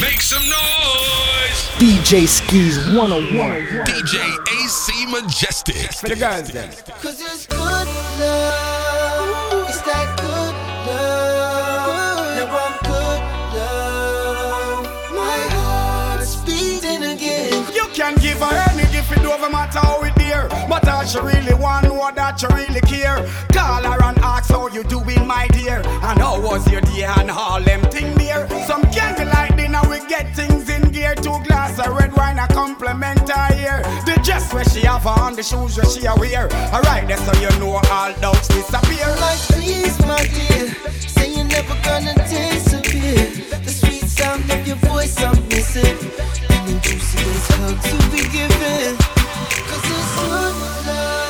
Make some noise! DJ Skeez 101. DJ AC Majestic. For the girls then. Cause it's good love. It's that good love. Now I'm good love. My heart's beating again. You can give her any gift, it don't matter how it dear. But all she really want, know that you really care. Call her and ask how you doing, my dear. And how was your day and all them thing there. Some candlelight dinner, we get things in gear. Two glass of red wine, a compliment her here. The dress where she have on, the shoes where she a wear. Alright, that's how you know all doubts disappear. Like please, my dear. Say you're never gonna disappear. The sweet sound of your voice I'm missing. And the juiciest hug to be given. Cause it's good love.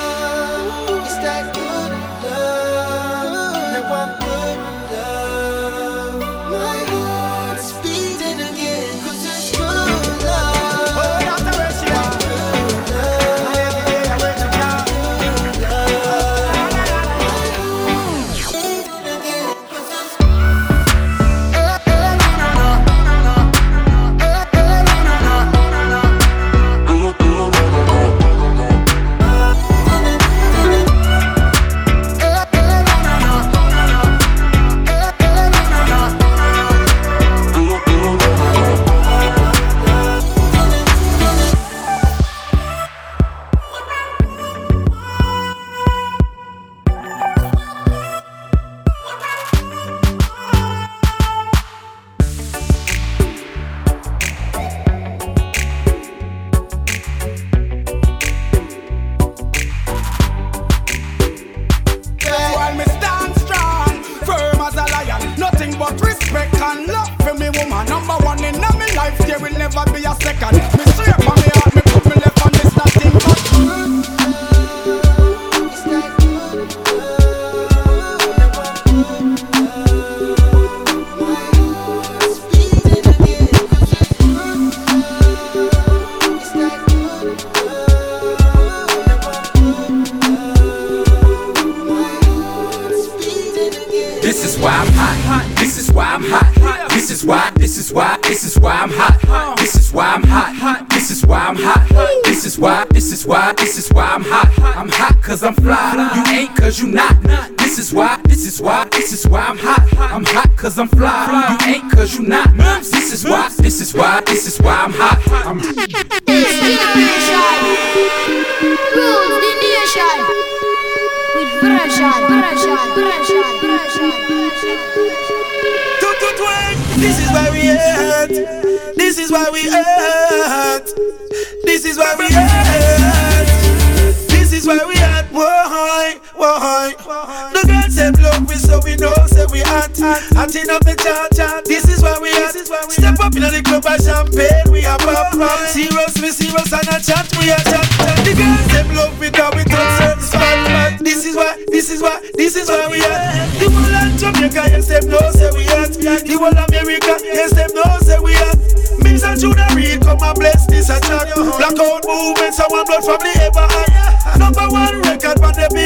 Jamaica yes them know say we hurt. The whole America yes them know say we hurt. Mims and Junior Reid come and bless this a chat. Blackout movement, someone blood from the ever hot. Number one record on the billboard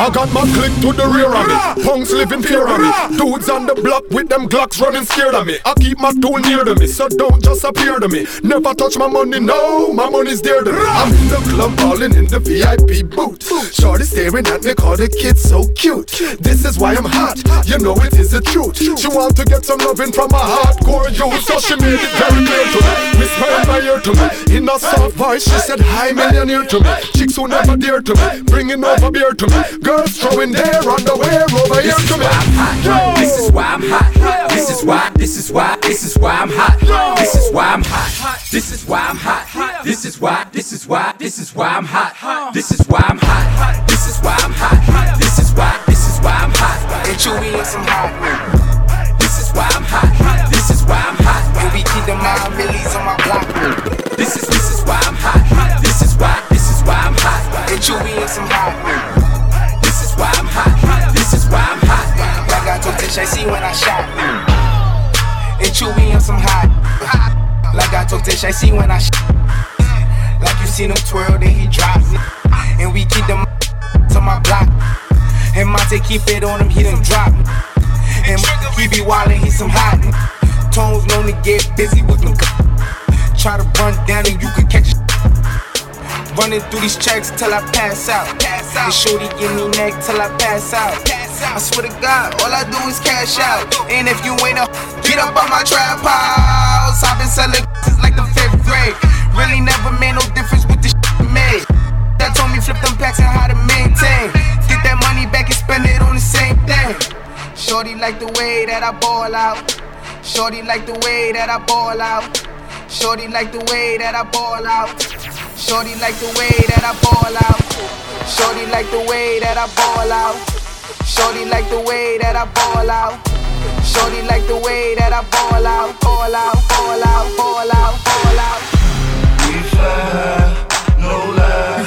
I got my click to the rear of me. Punks living fear of me. Dudes on the block with them Glocks running scared of me. I keep my tool near to me, so don't just appear to me. Never touch my money, no, my money's dear to me. I'm in the club balling in the VIP booth. Shorty staring at me, call the kid so cute. This is why I'm hot, you know it is the truth. She want to get some loving from a hardcore youth, so she made it very clear to me. Whisper in my ear to me, in a soft voice, she said hi millionaire to me. Chicks who never dear to me, bringing over beer to me. Girls throwing their underwear over here to me. This is why I'm hot. This is why. This is why. This is why I'm hot. This is why I'm hot. This is why I'm hot. This is why. This is why. This is why I'm hot. This is why I'm hot. This is why I'm hot. This is why. This is why I'm hot. And Chewy and some hot. This is why I'm hot. This is why I'm hot. And we keep the mind millies on my block. This is this is why I'm hot. This is why. This is why I'm hot. And Chewy and some hot. Like I see when I shot. And Chewy and some hot. Like I told Tish, I see when I shot. Like you seen him twirl, then he drop. And we keep them to my block. And Monte keep it on him, he done drop. And he be wildin', he some hot. Tones known to get busy with them. Try to run down and you could catch Running through these checks till I pass out. Pass out. And shorty give me neck till I pass out. I swear to God, all I do is cash out. And if you ain't a get up on my trap house. I've been selling since like the fifth grade. Really never made no difference with the shit made. That told me flip them packs and how to maintain. Get that money back and spend it on the same thing. Shorty like the way that I ball out. Shorty like the way that I ball out. Shorty like the way that I ball out. Shorty like the way that I ball out. Shorty like the way that I ball out. Shorty like the way that I ball out. Shorty like the way that I ball out, ball out, ball out, ball out, ball out. We fly, no lie.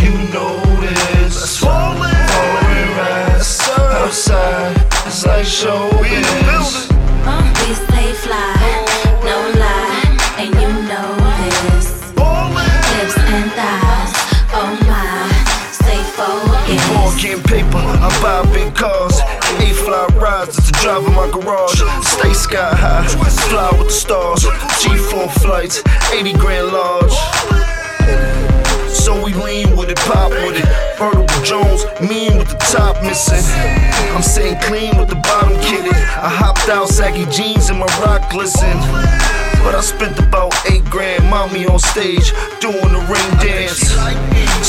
You know this. Swollen, Foreign rides outside. It's like showbiz. We stay fly, getting paper, I buy big cars. A fly rides, it's a drive in my garage. Stay sky high, fly with the stars. G4 flights, 80 grand large. So we lean with it, pop with it. Vertical Jones, mean with the top missing. I'm sitting clean with the bottom kitted. I hopped out, saggy jeans and my rock glisten. But I spent about eight grand, mommy on stage, doing the ring dance.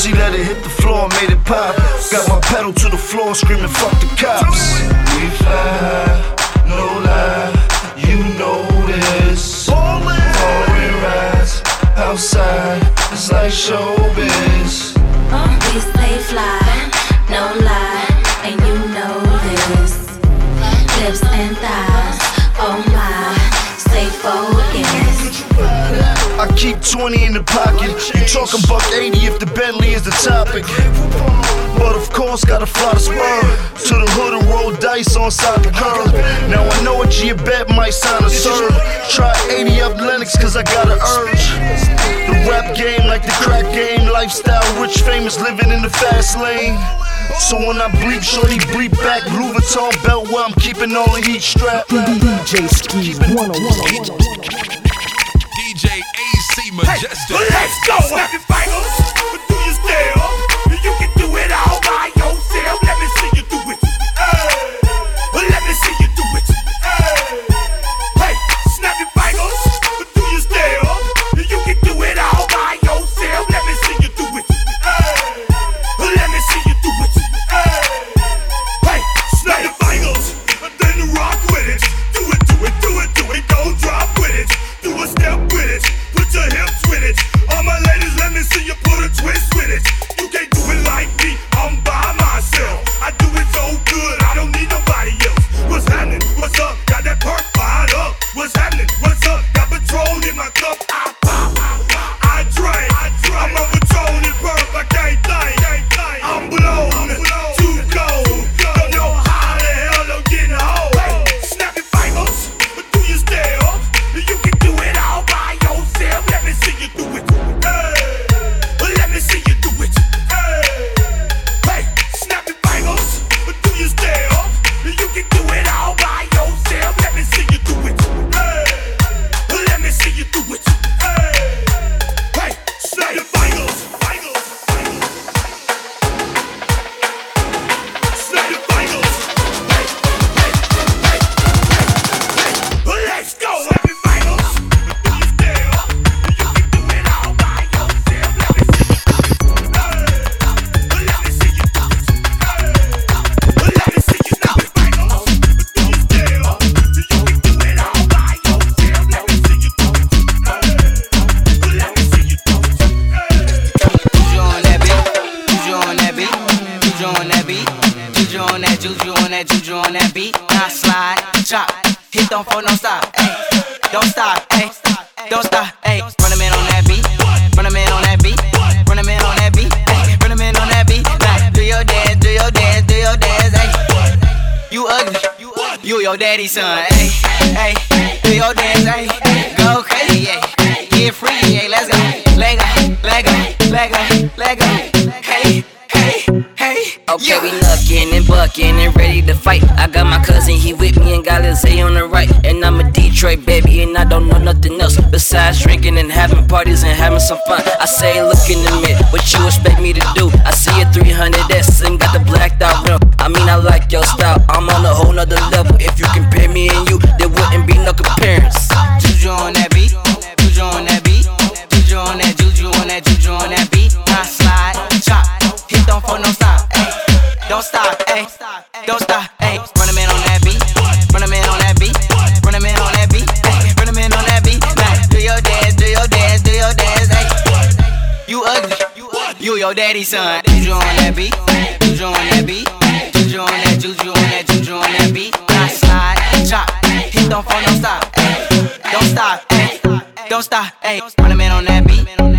She let it hit the floor, made it pop. Got my pedal to the floor, screaming, fuck the cops. We fly, no lie, you know this. Foreign rides outside, it's like showbiz. We stay fly, no lie, and you know this. Hips and thighs, oh my, keep 20 in the pocket. You talking buck 80 if the Bentley is the topic. But of course, gotta fly the spur to the hood and roll dice on side the curb. Now I know G a bet might sound a serve. Try 80 up Lenox cause I got an urge. The rap game like the crack game. Lifestyle, rich, famous, living in the fast lane. So when I bleep, shorty bleep back. Louis Vuitton belt where I'm keeping all the heat strapped. DJ Skeez 101. Majestic. Let's go! Happy fingers, do you still? having some fun. I say, look in the mirror. Daddy, son. Juju on that beat, juju on that beat, juju on that, juju on that, juju on that beat. I slide, chop, hit don't phone, don't stop, don't stop, don't stop. Ay. When I'm on that beat.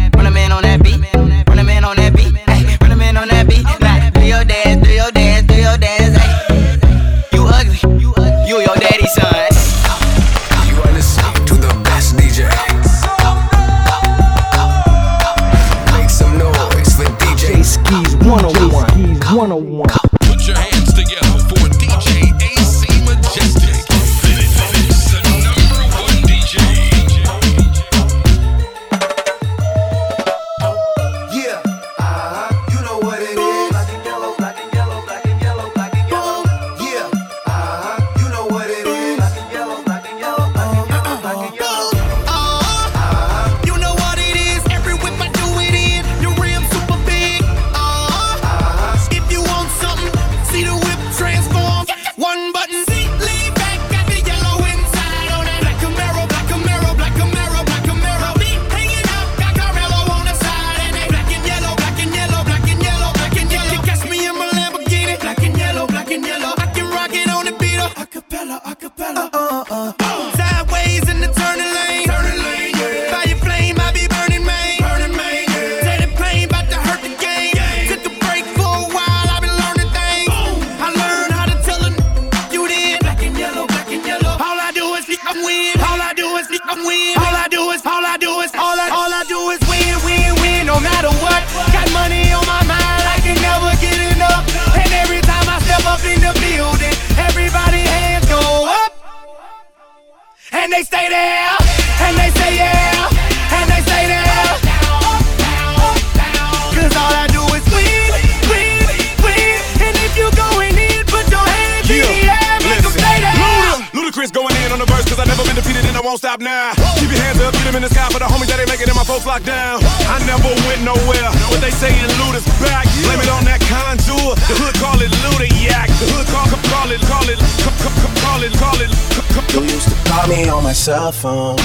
cell phone.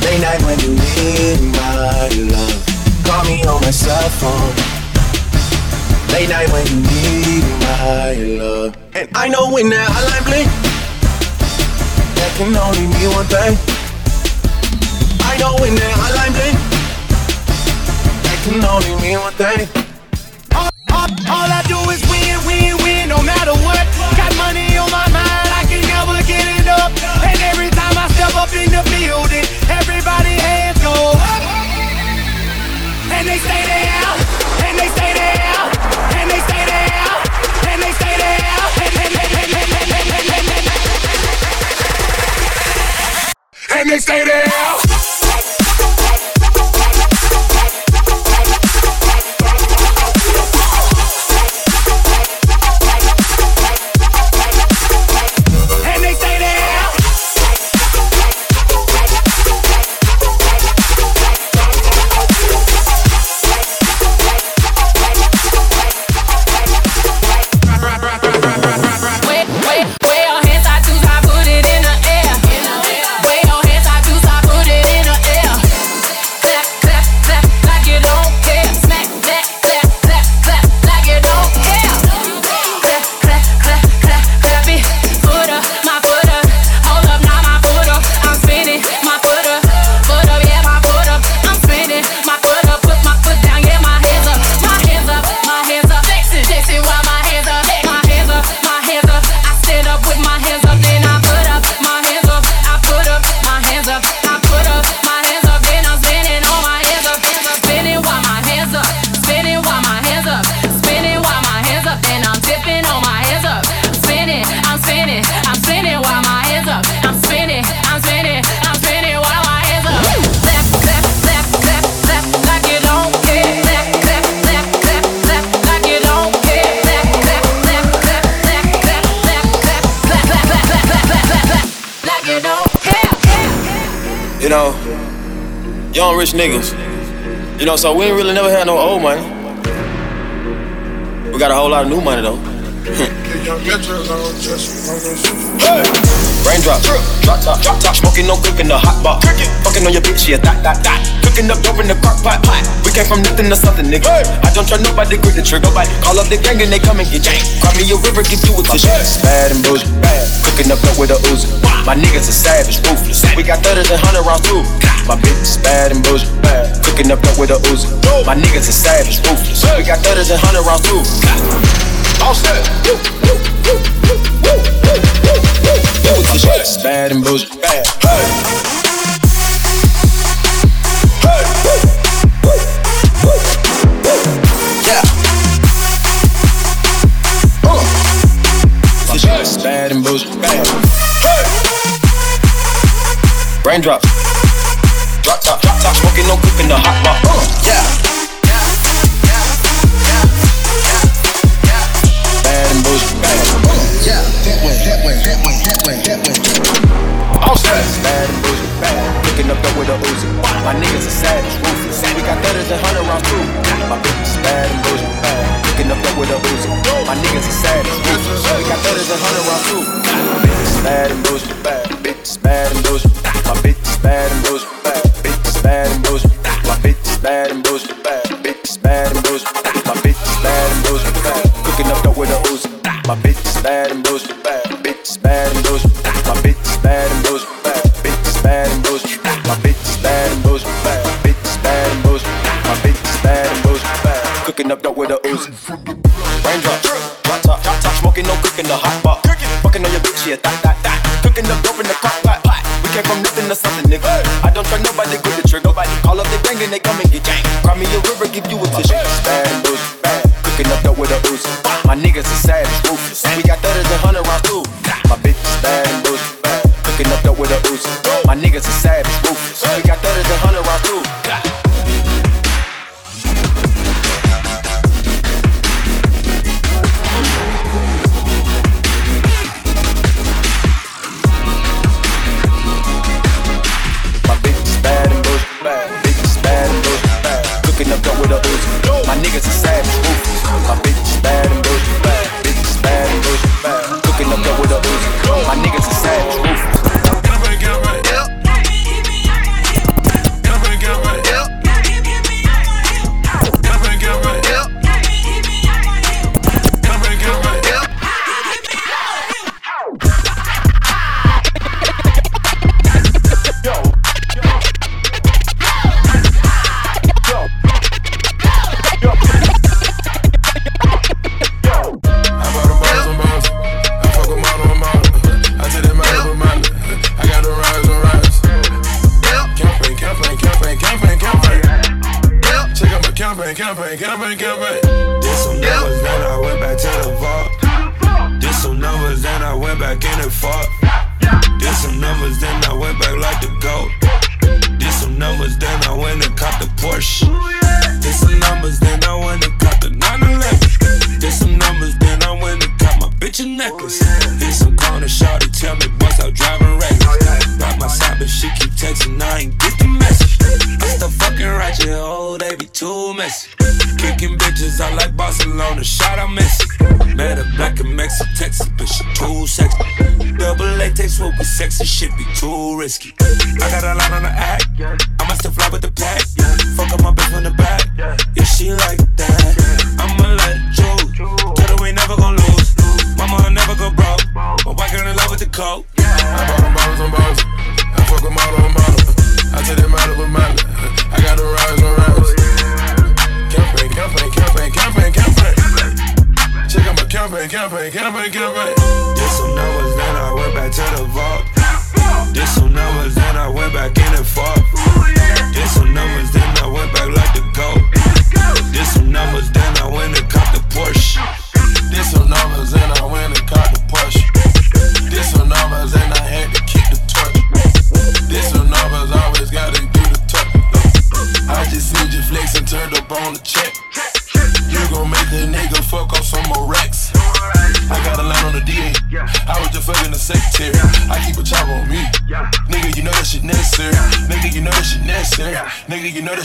Late night when you need my love. Call me on my cell phone. Late night when you need my love. And I know when that hotline bling, that can only mean one thing. I know when that hotline bling, that can only mean one thing. All, all, all I do is win, win, win, no matter what. Got money on my mind, I can never get enough up in the building. Everybody hands go up. And they stay there. And they stay there. And they stay there. And they stay there. And they stay there. Young rich niggas. You know, so we ain't really never had no old money. We got a whole lot of new money though. Raindrop, drop top, drop top, smoking, no cooking, the hot pot. Fucking on your bitch, yeah, that, that, that. Cooking up dope in the crock pot. We came from nothing to something, nigga. I don't try nobody, grip the trigger. Nobody call up the gang and they come and get janked. Cry me a river, give you a tissue. Bad and bullshit, bad. Cooking up dope with a Uzi. My niggas are savage, ruthless. We got thudders and hundred rounds too. My bitch is bad and bullshit, bad. Cooking up dope with a Uzi. My niggas are savage, ruthless. We got thudders and hundred rounds too. All set. My shit is bad and bullshit, bad. Hey. Yeah. Bullshit, bad. Hey. Raindrop. Drop top, drop top, smoking, no cooking, the hot pot. Uh. Yeah. Bad and bullshit. Yeah. That way, that way, that way, that way, that way. All set. Bad and bullshit, bad. Cooking up dope with a Uzi. My niggas are savage, ruthless. We got thudders and hundred rounds too. My bitch is bad and bullshit, Cooking up dope with a Uzi. My niggas are savage, ruthless. We got thudders and hundred rounds too. My bitch is bad and bullshit, bad. Bitch is bad and bullshit. My bitch is bad and bullshit, bad. Bitch is bad and bullshit. My bitch is bad and bullshit, bad. Bitch is bad and bullshit. My bitch is bad and bad. Cooking up dope with a Uzi. My bitch is bad and bullshit, bad. Bitch is bad and bullshit. My bitch is bad and Cooking up dope with a Uzi. Raindrop, drop top, drop top, smoking, no cooking, the hot pot. Fucking on your bitch, yeah, that, that, that. Cooking up dope in the crock pot. pot. We came from nothing to something, nigga. I don't try nobody, grip the trigger. Nobody call up the gang and they come and get janked. Cry me a river, give you a tissue. Bad and bad. Cooking up dope with a Uzi. My niggas are savage, ruthless. We got thudders and hundred rounds too. My bitch is bad and bad. Cooking up dope with a Uzi. My niggas are savage, risky. I got a lot on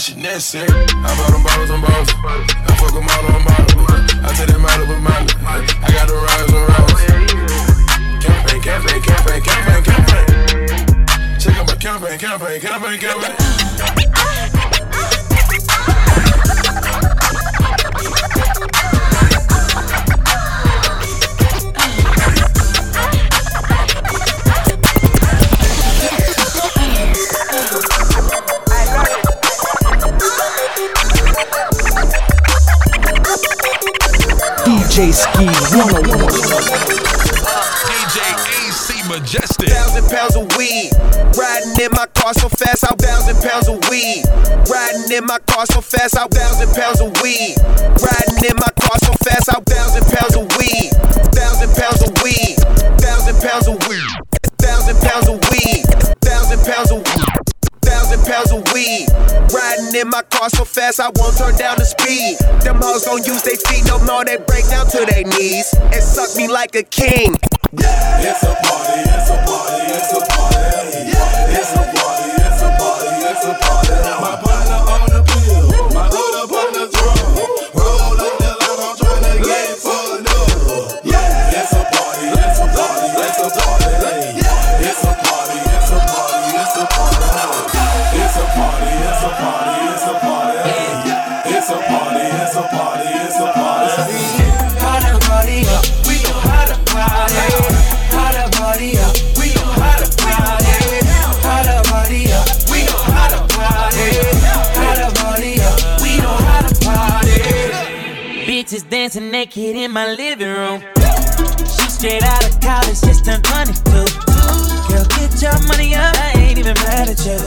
that shit. I bought them bottles on bottles. Ski 101. DJ AC Majestic. Thousand pounds of weed. Riding in my car so fast, out thousand pounds of weed. Riding in my car so fast, out thousand pounds of weed. Riding in my car so fast, out thousand pounds of weed. Thousand pounds of weed. Thousand pounds of weed. Pounds of weed. Riding in my car so fast, I won't turn down the speed. Them hoes gon' use their feet no more, they break down to their knees and suck me like a king. It's a party, it's a party, it's a party. It's a party, it's a party, it's a party. My partner dancing naked in my living room. She straight out of college, just turned 22. Girl, get your money up, I ain't even mad at you.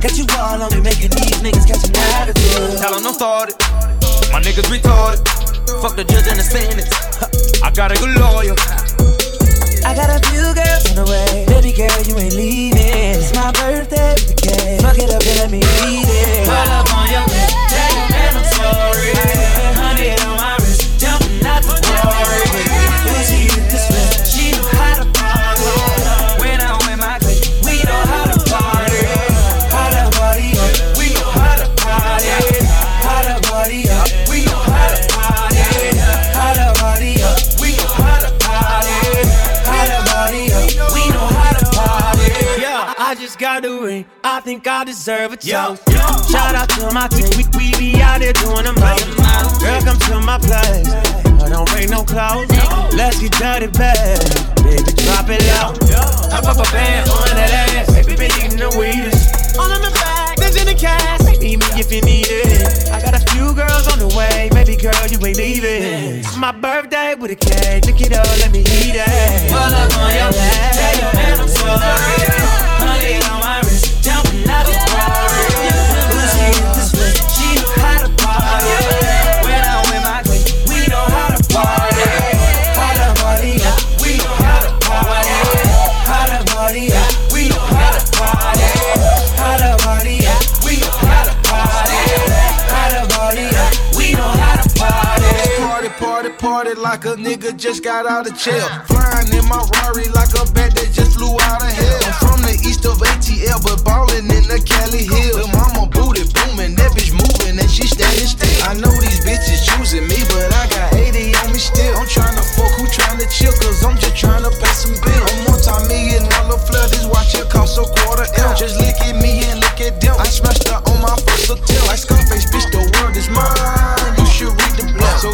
Got you all on me, making these niggas catch an attitude. Tell 'em don't start it. My niggas retarded. Fuck the judge and the sentence. I got a good lawyer. I got a few girls on the way. Baby girl, you ain't leaving. It's my birthday with the cake. Fuck it up and let me eat it. Pull up on your your man I'm sorry. Hundred on my wrist, jumping out the glory. Lucy with the slip, she know how to party. When I'm with my clique, we know how to party. How to party up, we know how to party. How to party up, we know how to party. How to party up, we know how to party. How to party up, we know how to party. Yeah, I just got ring. I think I deserve a toast. Shout out to my team. We, we be out there doing the most. Come to my place. I don't bring no clothes. Let's get dirty, babe. Baby, drop it low. I pop a band on that ass. Baby, been eating the weedest. All in the bag, there's in the cash. Meet me if you need it. I got a few girls on the way. Baby girl, you ain't leaving. My birthday with a cake. Look it up, let me eat it. Pull up on your. Tell your man I'm sorry. Honey on my wrist, jumping out the glory. Lucy with the split, she know how to party. Like a nigga just got out of jail. Flying in my Rari like a bat that just flew out of hell. I'm from the east of ATL, but ballin' in the Cali Hills. Lil' mama booty booming, that bitch moving and she standing still. I know these bitches choosing me, but I got 80 on me still. I'm tryna fuck, who tryna chill, cause I'm just tryna pay some bills. I'm multi-million dollar flood, this watch here cost a quarter M. Just look at me and look at them. I smashed her on my first attempt. Like Scarface, bitch, the world is mine. You should read the blood. So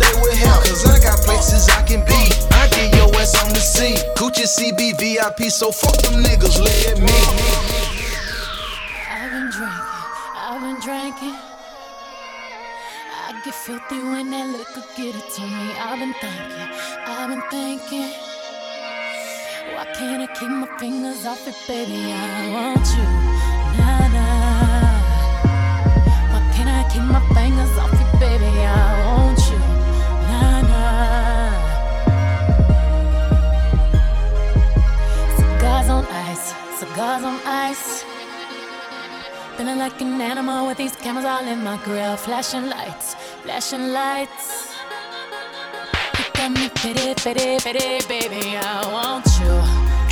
stay with him. Cause I got places I can be. I get your ass on the sea. Coochie CB VIP, so fuck them niggas, let me. I've been drinking, I've been drinking. I get filthy when that liquor get it to me. I've been thinking, I've been thinking. Why can't I keep my fingers off it, baby? I want you, nah nah. Why can't I keep my fingers off cigars on ice. Feeling like an animal with these cameras all in my grill. Flashing lights, flashing lights. You got me pity, pity, pity, baby. I want you.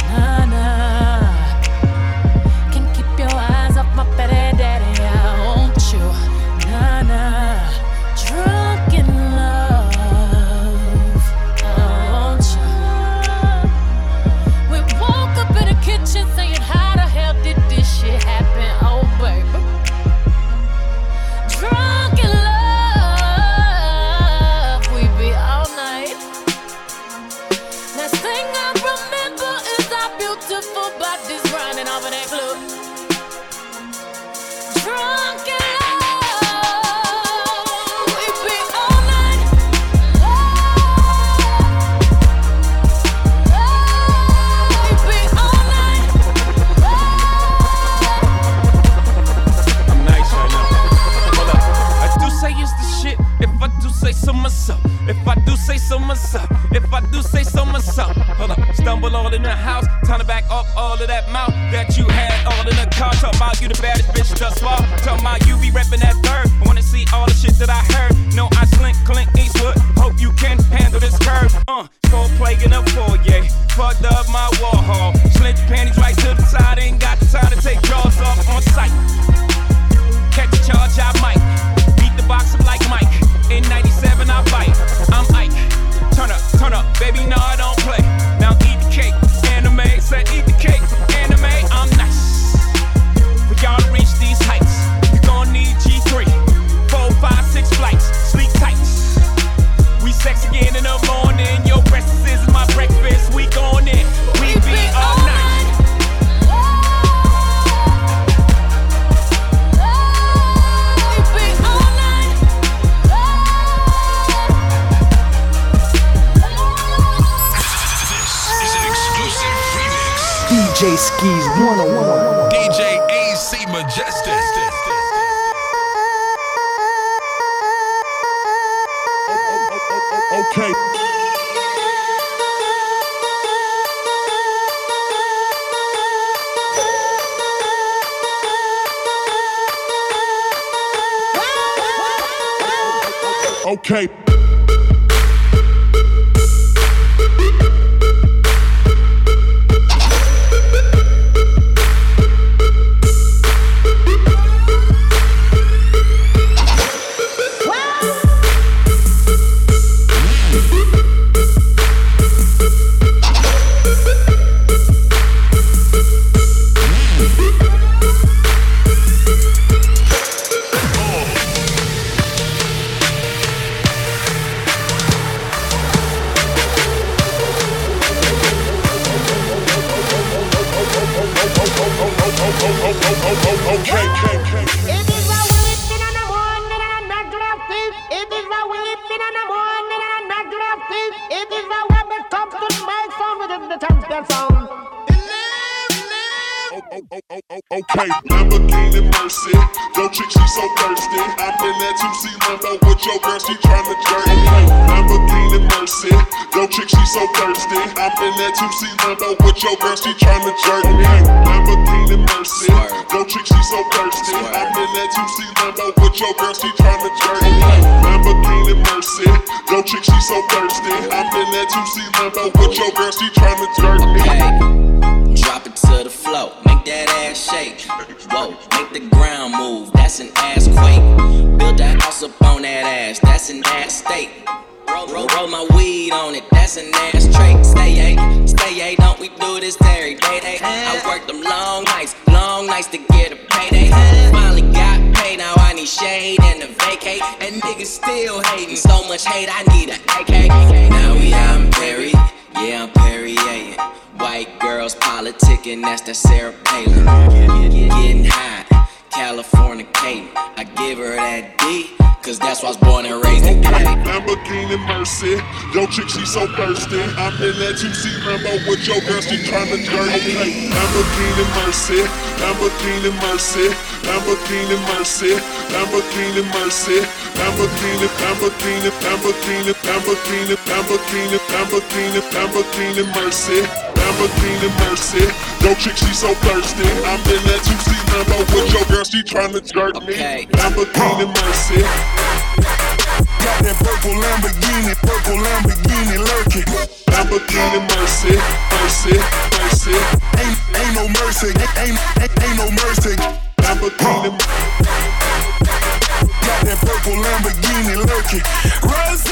Nah, nah. Can't keep your eyes off my fatty say so myself. If I do say so myself. Hold up. Stumble all in the house. Time to back up all of that mouth that you had all in the car. Talk about you the baddest bitch thus far. Talk about you be reppin' that third. I wanna see all the shit that I heard. No, I slink Clint Eastwood. Hope you can handle this curve. Uh, cold plague in the foyer. Fucked up my wall hall. Slint panties right to the side. Ain't got the time to take jaws off on sight. Catch a charge, I might. Yo, chick, she so thirsty. I'm in that 2C Lambo with your girl, she tryna jerk. Okay, Lamborghini Mercy. Yo, chick, she so thirsty. I'm in that 2C Lambo with your girl, she tryna jerk. Okay, Lamborghini Mercy. Yo, chick, she so thirsty. I'm in that 2C Lambo with your girl, she tryna jerk. Okay, Lamborghini Mercy. Yo, chick, she so thirsty. I'm in that 2C Lambo with your girl, she tryna jerk. Drop that ass, that's an ass state. Roll, roll, roll my weed on it, that's an ass trait. Stay A, stay A, don't we do this every day? Day. I worked them long nights, long nights to get a payday. Finally got paid, now I need shade and a vacate. And niggas still hating, so much hate, I need a AK. Now we out in Perry, yeah, I'm Perrier. White girls politicking, that's that Sarah Palin. Getting high, Californicating. I give her that D, cause that's why I was born and raised in Cali. Lamborghini Mercy. Yo, chick, she so thirsty. I'm in that 2C Lambo with your girl, she tryna jerk. Okay, Lamborghini Mercy. Lamborghini Mercy. Lamborghini Mercy. Lamborghini Mercy. Lamborghini, Lamborghini, Lamborghini, Lamborghini, Lamborghini, Lamborghini, Lamborghini Mercy. Lamborghini Mercy. Yo, chick, she so thirsty. I'm in that 2C Lambo with your girl, she tryna jerk me. Lamborghini Mercy. Got that purple Lamborghini, purple Lamborghini lurking. Lamborghini Mercy, Mercy, Mercy. Ain't, ain't no mercy, ain't, ain't, ain't no mercy. Lamborghini. Got that purple Lamborghini lurking. Rose.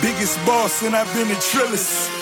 Biggest boss and I've been in Trillis.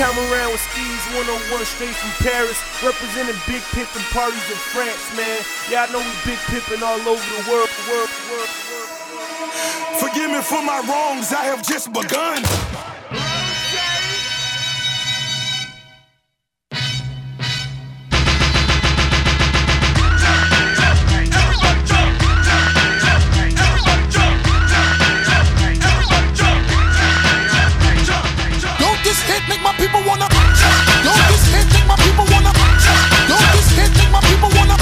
Time around with Skeez 101 straight from Paris, representing big pimpin' parties in France, man. Yeah, I know we big pimpin' all over the world, world, world, world. Forgive me for my wrongs, I have just begun. Wanna? Don't this hit make my people wanna? Don't this hit make my people wanna?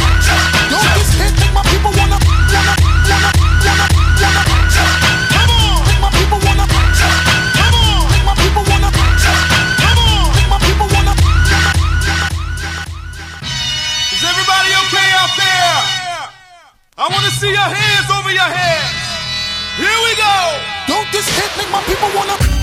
Don't this hit make my people wanna? Wanna, wanna, wanna, wanna. Come on, make my people wanna. Come on, make my people wanna. Come on, make my people wanna. Is everybody okay out there? I want to see your hands over your heads. Here we go. Don't this hit make my people wanna?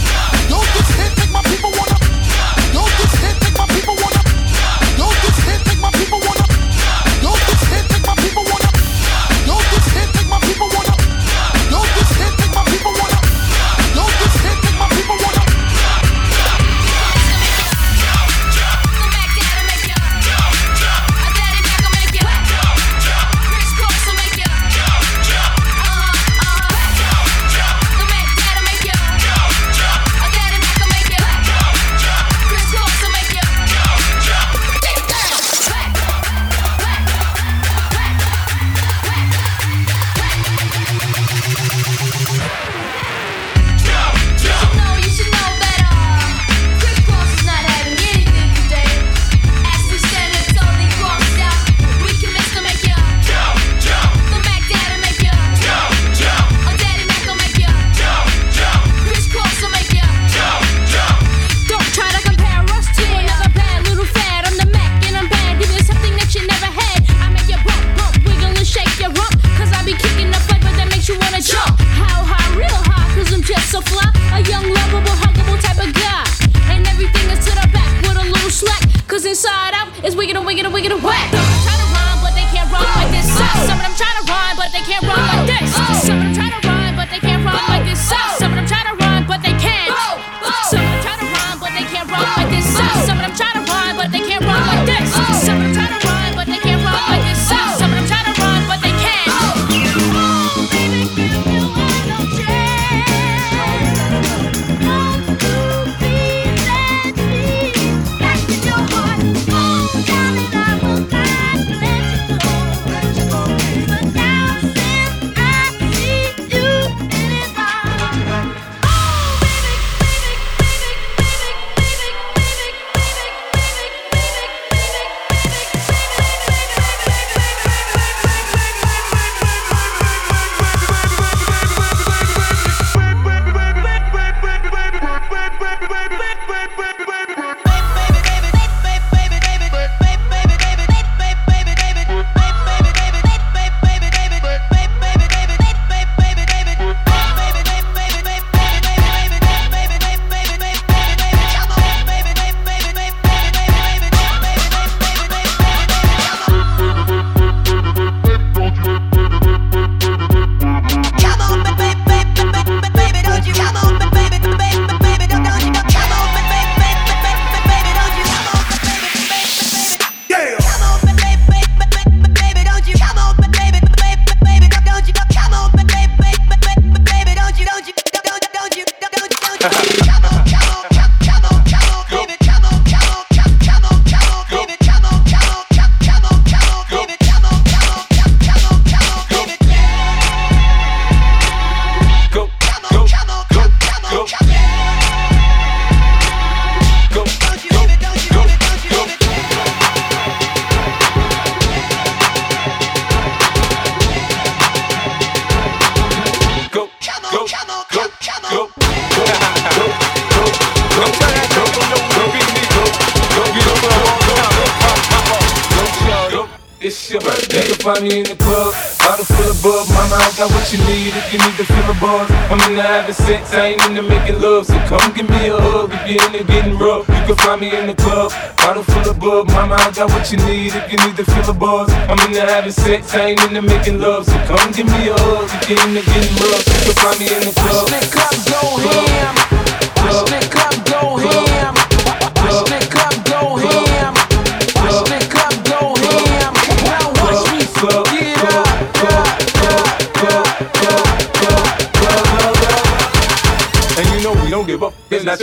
Me a hug if you're into getting rough. You can find me in the club, bottle full of bub. Mama, I got what you need if you need to feel the buzz. I'm in the having sex, I ain't into making love. So come give me a hug if you're into getting rough. You can find me in the club. Watch the club go ham.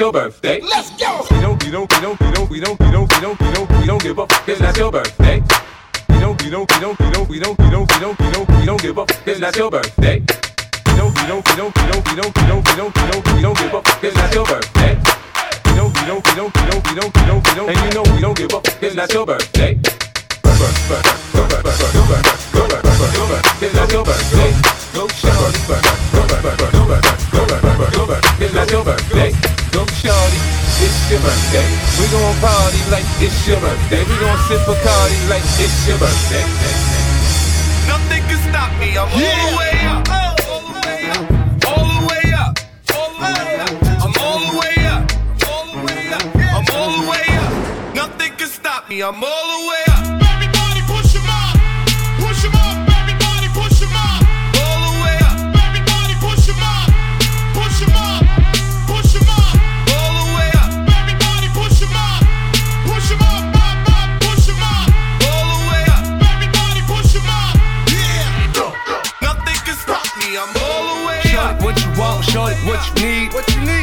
Your birthday. Let's go. We don't, we don't, we don't, we don't, we don't, we don't, we don't, we don't, we don't give up. It's not your birthday. We don't, we don't, we don't, we don't, we don't, we don't, we don't, we don't, we don't give up. It's not your birthday. We don't, we don't, we don't, we don't, we don't, we don't, we don't, we don't, we don't give up. It's not your birthday. We don't, we don't, we don't, we don't, we don't, we don't, we don't, and you know we don't give up. It's not your birthday. It's not your birthday. It's not your birthday. Go shorty. It's your birthday. We gon' party like it's your birthday. We gon' sip a party like it's your birthday. Nothing can stop me. I'm all the way up. Oh, all the way up. All the way up. All the way up. I'm all the way up. All the way up. I'm all the way up. Nothing can stop me. I'm all the way up.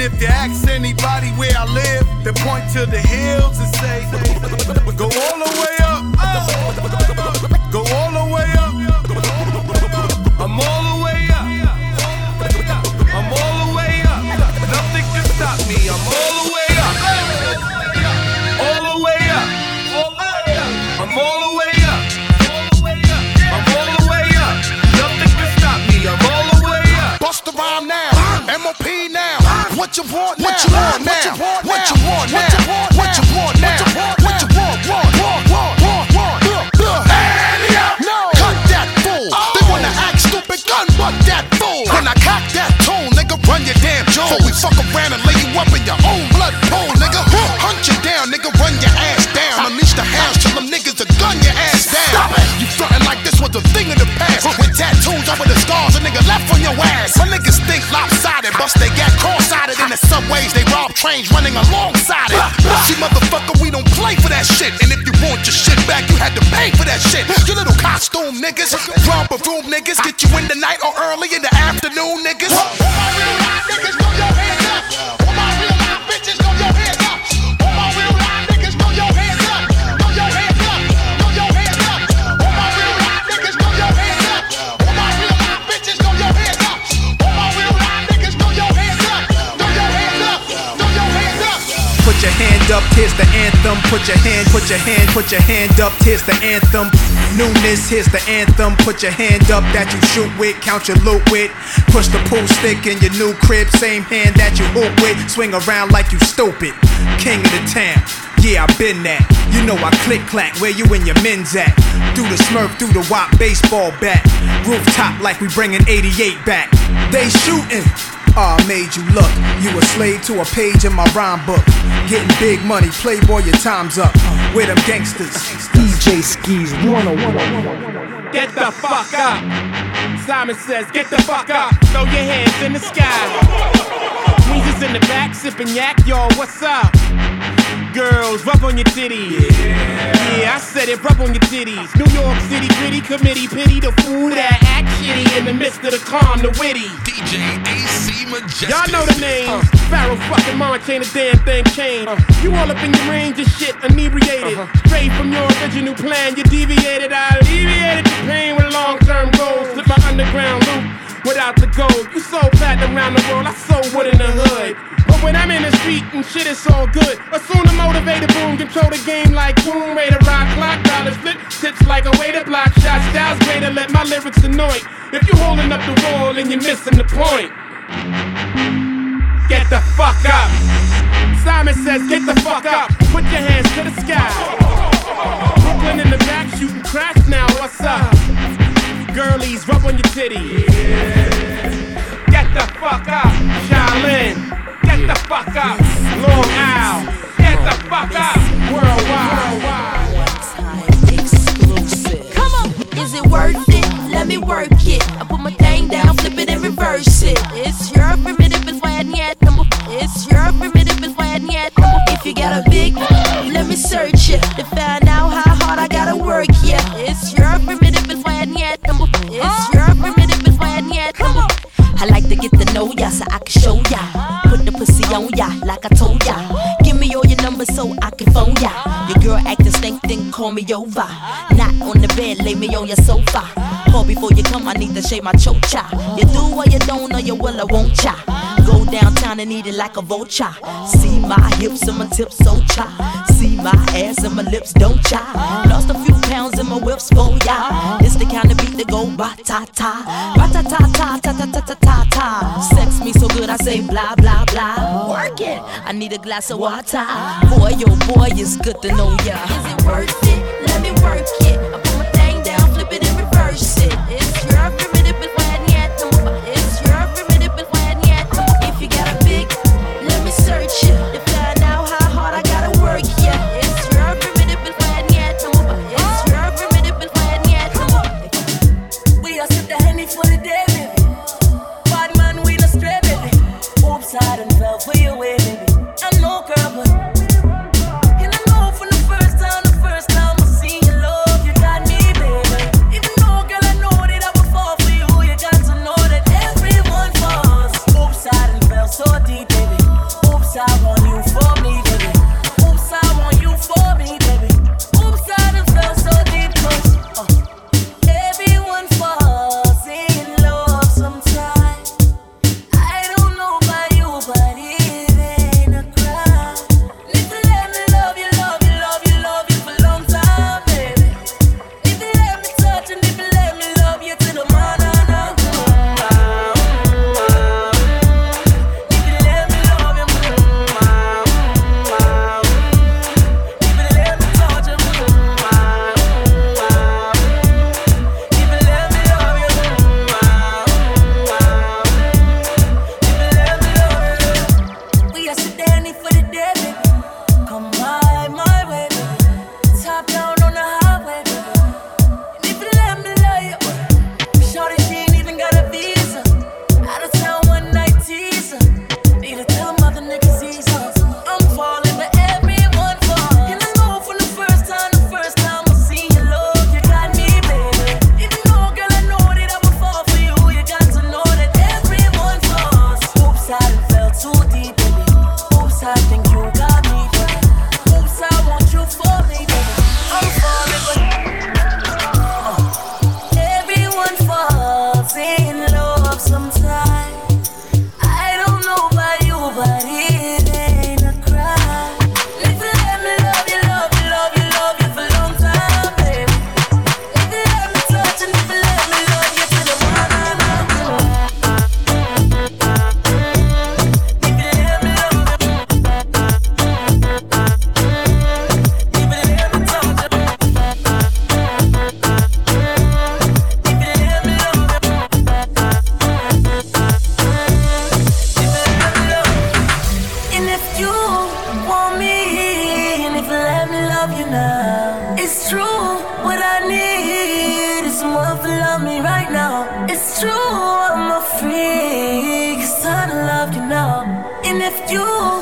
And if you ask anybody where I live, they point to the hills and say, Go all the way up. Go want now? What you want now? What you want now? What you want now? What you want? What you want? What you want? What you want? What you want? Want? Look, look. No. Cut that fool. They wanna oh. act stupid, gun butt that fool. When I cock that tone, nigga, run your damn jaw. Before we fuck around and lay you up in your own blood pool, nigga. Hunt you down, nigga, run your ass down. Unleash the hounds till them niggas are gun your ass down. Stop it. You frontin' like this was a thing of the past. With tattoos over the scars, a nigga left on your ass. My niggas think lopsided, bust they got cross-sided in the subways. They rob trains running alongside it. See, motherfucker, we don't play for that shit. And if you want your shit back, you had to pay for that shit. You little costume niggas, romper room niggas, get you in the night or early put your hand, put your hand up, here's the anthem. Newness, here's the anthem. Put your hand up that you shoot with, count your loot with. Push the pool stick in your new crib, same hand that you hoop with. Swing around like you stupid. King of the town. Yeah, I been that. You know I click clack where you and your men's at. Do the smurf, do the wop baseball bat. Rooftop like we bringing 88 back. They shooting. Ah, I made you look. You a slave to a page in my rhyme book. Getting big money, playboy, your time's up. With them gangsters? DJ Skeez 101. Get the fuck up. Simon says, get the fuck up. Throw your hands in the sky. Weezer's in the back, sipping yak, y'all, what's up? Girls, rub on your titties. Yeah. I said it, rub on your titties. New York City gritty committee, pity the fool that act shitty in the midst of the calm, the witty. DJ AC Majestic. Y'all know the name. Pharoahe fucking Monch ain't a damn thing changed. You all up in your range of shit, inebriated. Uh-huh. Straight from your original plan, you deviated. I alleviated the pain with long term goals. Slip my underground loop without the gold. You so platinum around the world, I so wood in the hood. But when I'm in the street and shit, it's all good. Assume the motivated boom, control the game like boom, way to rock, clock, dollars flip, tips like a way to block shots. Styles way to let my lyrics annoy. If you holding up the wall and you're missing the point, get the fuck up. Simon says, get the fuck up. Put your hands to the sky. Brooklyn in the back shooting cracks now. What's up? Girlies, rub on your titties. Get over. Not on the bed, lay me on your sofa. Call before you come, I need to shave my chocha. You do or you don't, or you will, I won't cha. Go downtown and eat it like a vulture. See my hips and my tips so cha. See my ass and my lips don't cha. Lost a few pounds in my whips for ya. It's the kind of beat that go ba ta ta. Ba ta ta say blah blah blah. Work it. I need a glass of water. Boy, yo boy, it's good to know ya. Is it worth it? Let me work it. love me right now. It's true, I'm a freak. Cause I love you now. And if you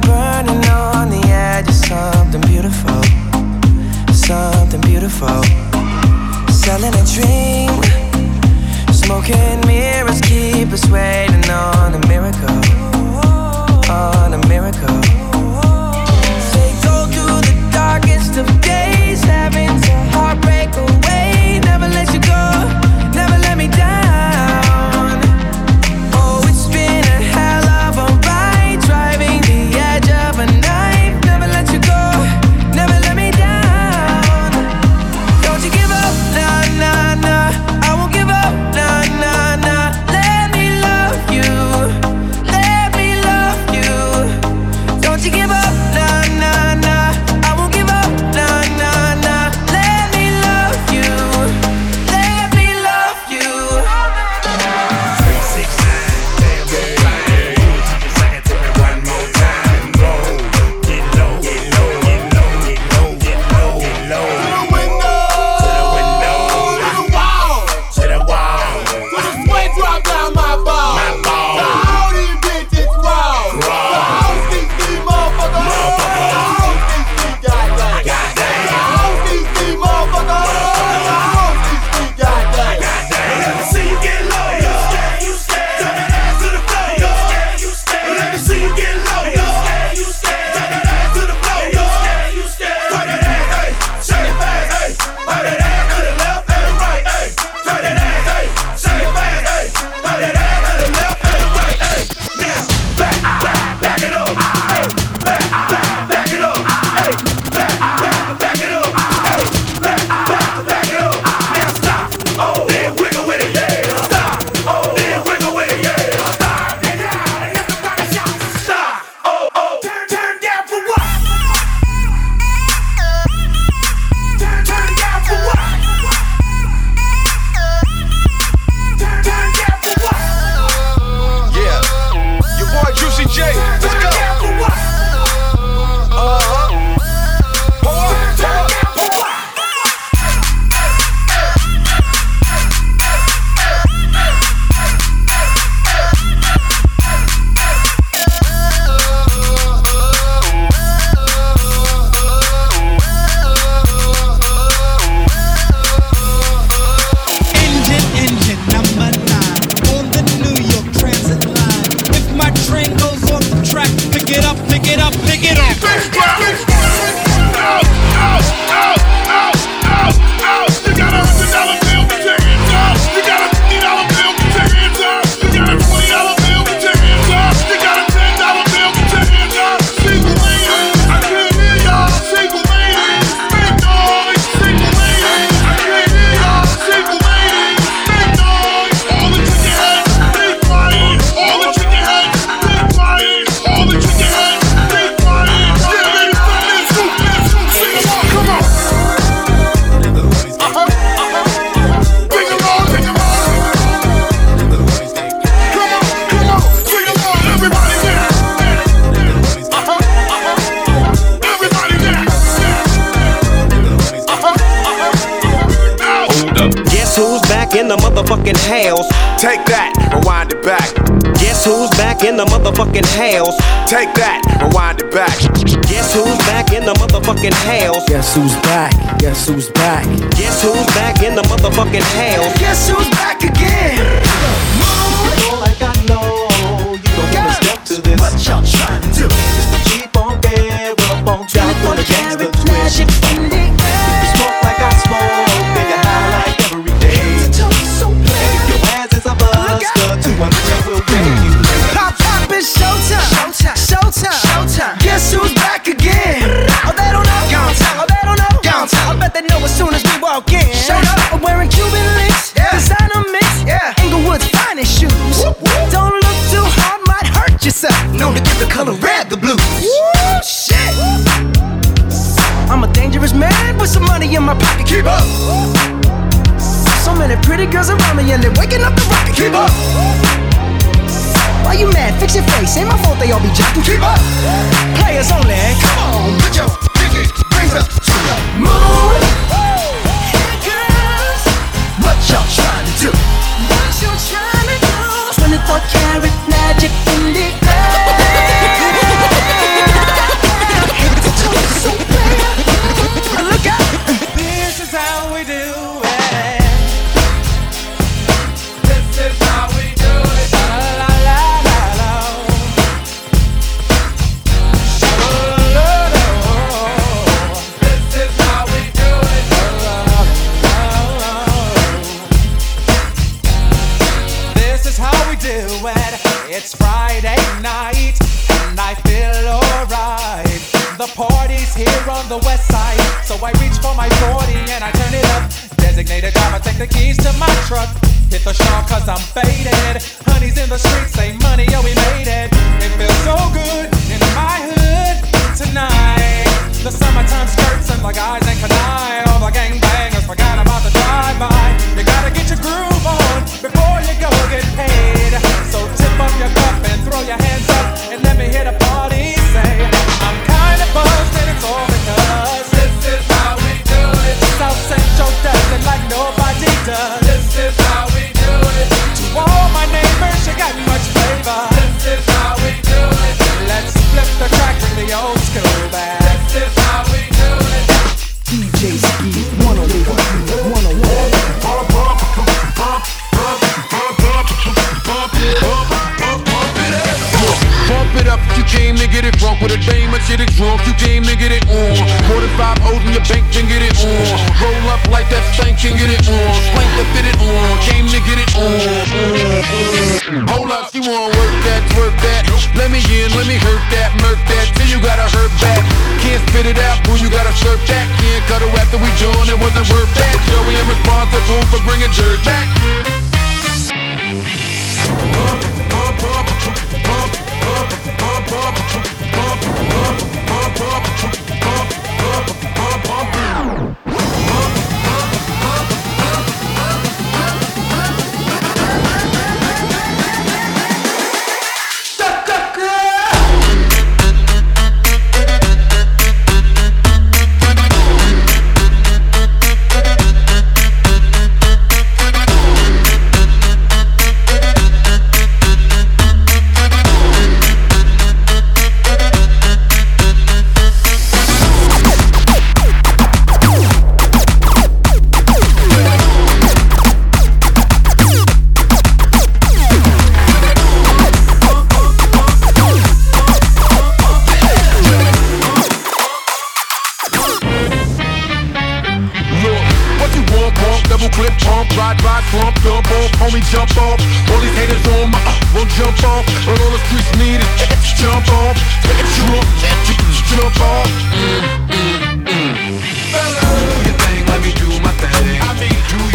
burning on the edge of something beautiful, something beautiful. Selling a dream, smoking mirrors keep us waiting on. double clip, jump, ride, ride, dump off, homie, jump off. All these haters on my uh, won't jump off, but all the streets need is eh, eh, jump off, eh, jump, jump off. Mm, mm, mm. Hello, do your thing, let me do my thing. I mean, do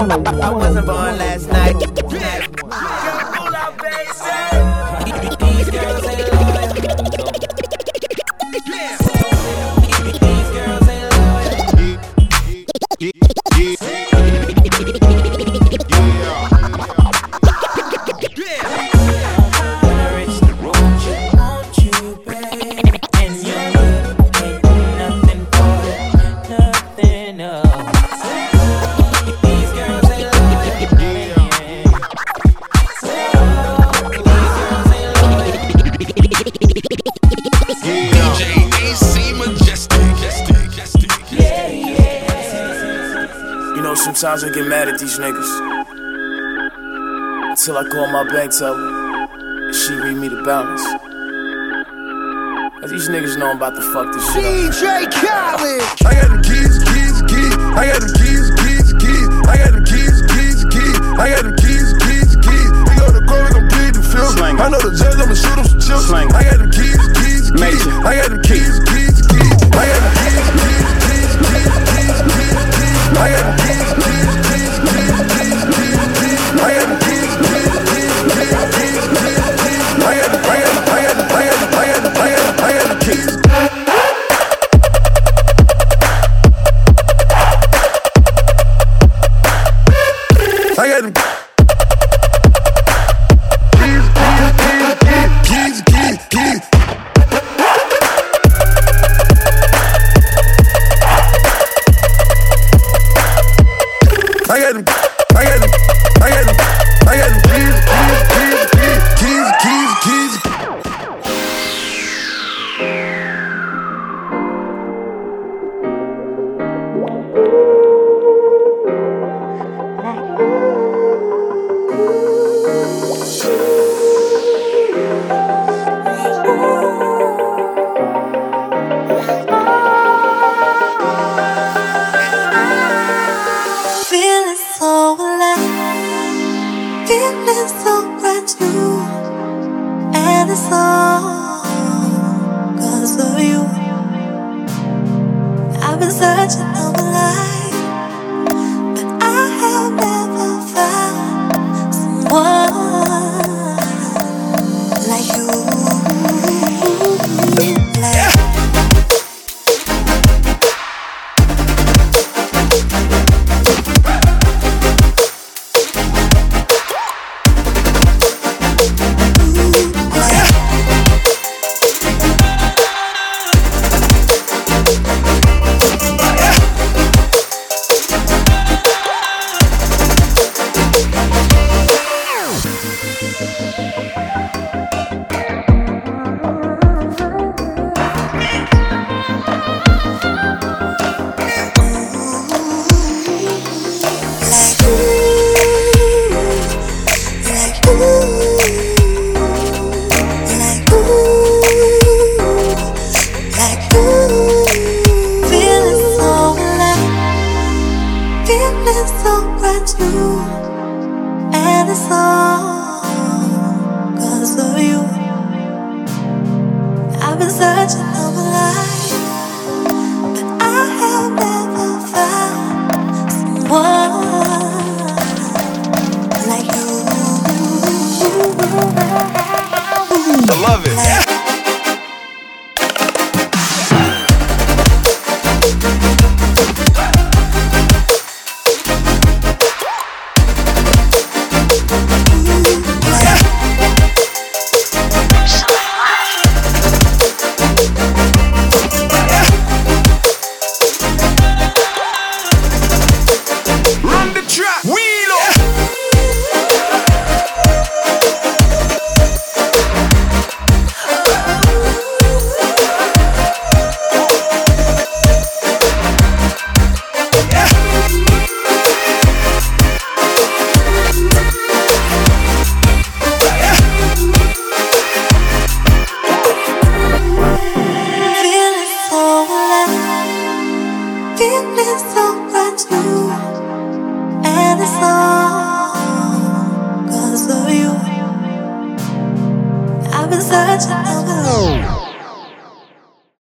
I wasn't born last night. Sometimes I get mad at these niggas. Until I call my bank teller, and she read me the balance. These niggas know I'm about to fuck this shit DJ up. DJ Khaled! I got the keys, keys, keys. I got the keys.